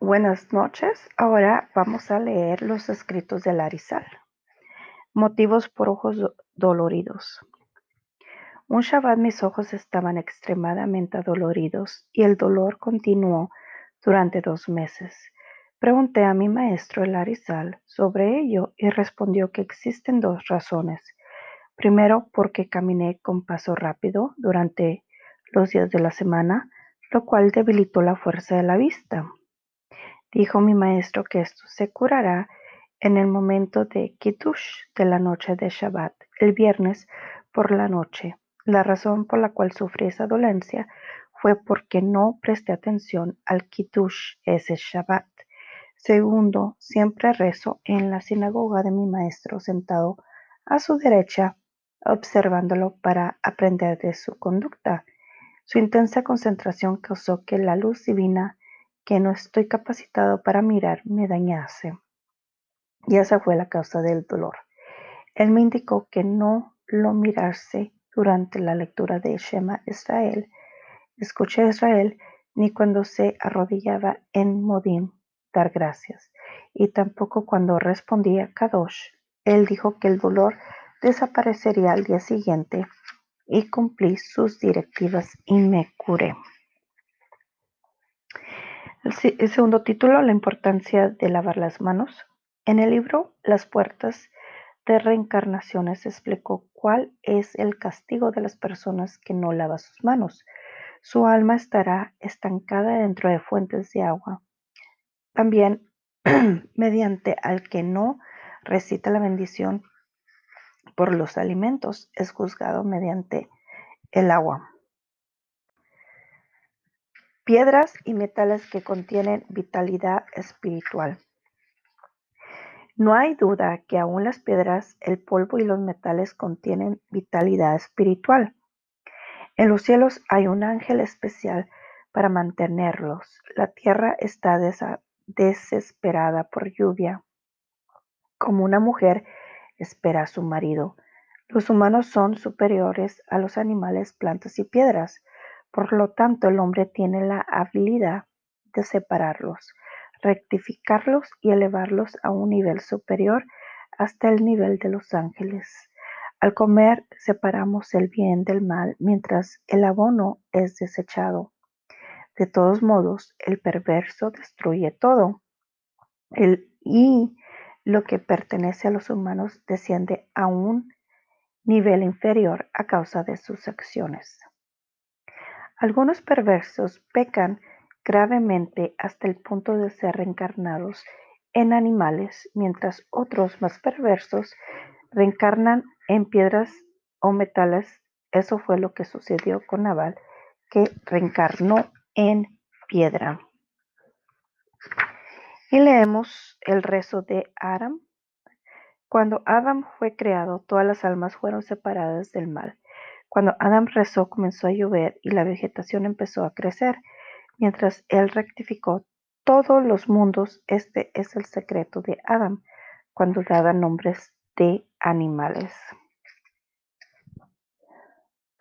Buenas noches. Ahora vamos a leer los escritos de Larizal. Motivos por ojos doloridos. Un Shabbat mis ojos estaban extremadamente doloridos y el dolor continuó durante dos meses. Pregunté a mi maestro el Arizal sobre ello y respondió que existen dos razones. Primero, porque caminé con paso rápido durante los días de la semana, lo cual debilitó la fuerza de la vista. Dijo mi maestro que esto se curará en el momento de Kiddush de la noche de Shabbat, el viernes por la noche. La razón por la cual sufrí esa dolencia fue porque no presté atención al Kiddush ese Shabbat. Segundo, siempre rezo en la sinagoga de mi maestro sentado a su derecha, observándolo para aprender de su conducta. Su intensa concentración causó que la luz divina que no estoy capacitado para mirar me dañase. Y esa fue la causa del dolor. Él me indicó que no lo mirase durante la lectura de Shema Israel. Escuché a Israel ni cuando se arrodillaba en Modim dar gracias, y tampoco cuando respondía Kadosh. Él dijo que el dolor desaparecería al día siguiente y cumplí sus directivas y me curé. El segundo título, La importancia de lavar las manos. En el libro Las puertas de reencarnaciones explicó cuál es el castigo de las personas que no lavan sus manos. Su alma estará estancada dentro de fuentes de agua. También mediante al que no recita la bendición por los alimentos es juzgado mediante el agua. Piedras y metales que contienen vitalidad espiritual. No hay duda que aún las piedras, el polvo y los metales contienen vitalidad espiritual. En los cielos hay un ángel especial para mantenerlos. La tierra está desesperada por lluvia, como una mujer espera a su marido. Los humanos son superiores a los animales, plantas y piedras. Por lo tanto, el hombre tiene la habilidad de separarlos, rectificarlos y elevarlos a un nivel superior hasta el nivel de los ángeles. Al comer separamos el bien del mal mientras el abono es desechado. De todos modos, el perverso destruye todo. y lo que pertenece a los humanos desciende a un nivel inferior a causa de sus acciones. Algunos perversos pecan gravemente hasta el punto de ser reencarnados en animales, mientras otros más perversos reencarnan en piedras o metales. Eso fue lo que sucedió con Naval, que reencarnó en piedra. Y leemos el rezo de Adam. Cuando Adam fue creado, todas las almas fueron separadas del mal. Cuando Adam rezó comenzó a llover y la vegetación empezó a crecer. Mientras él rectificó todos los mundos, este es el secreto de Adam cuando daba nombres de animales.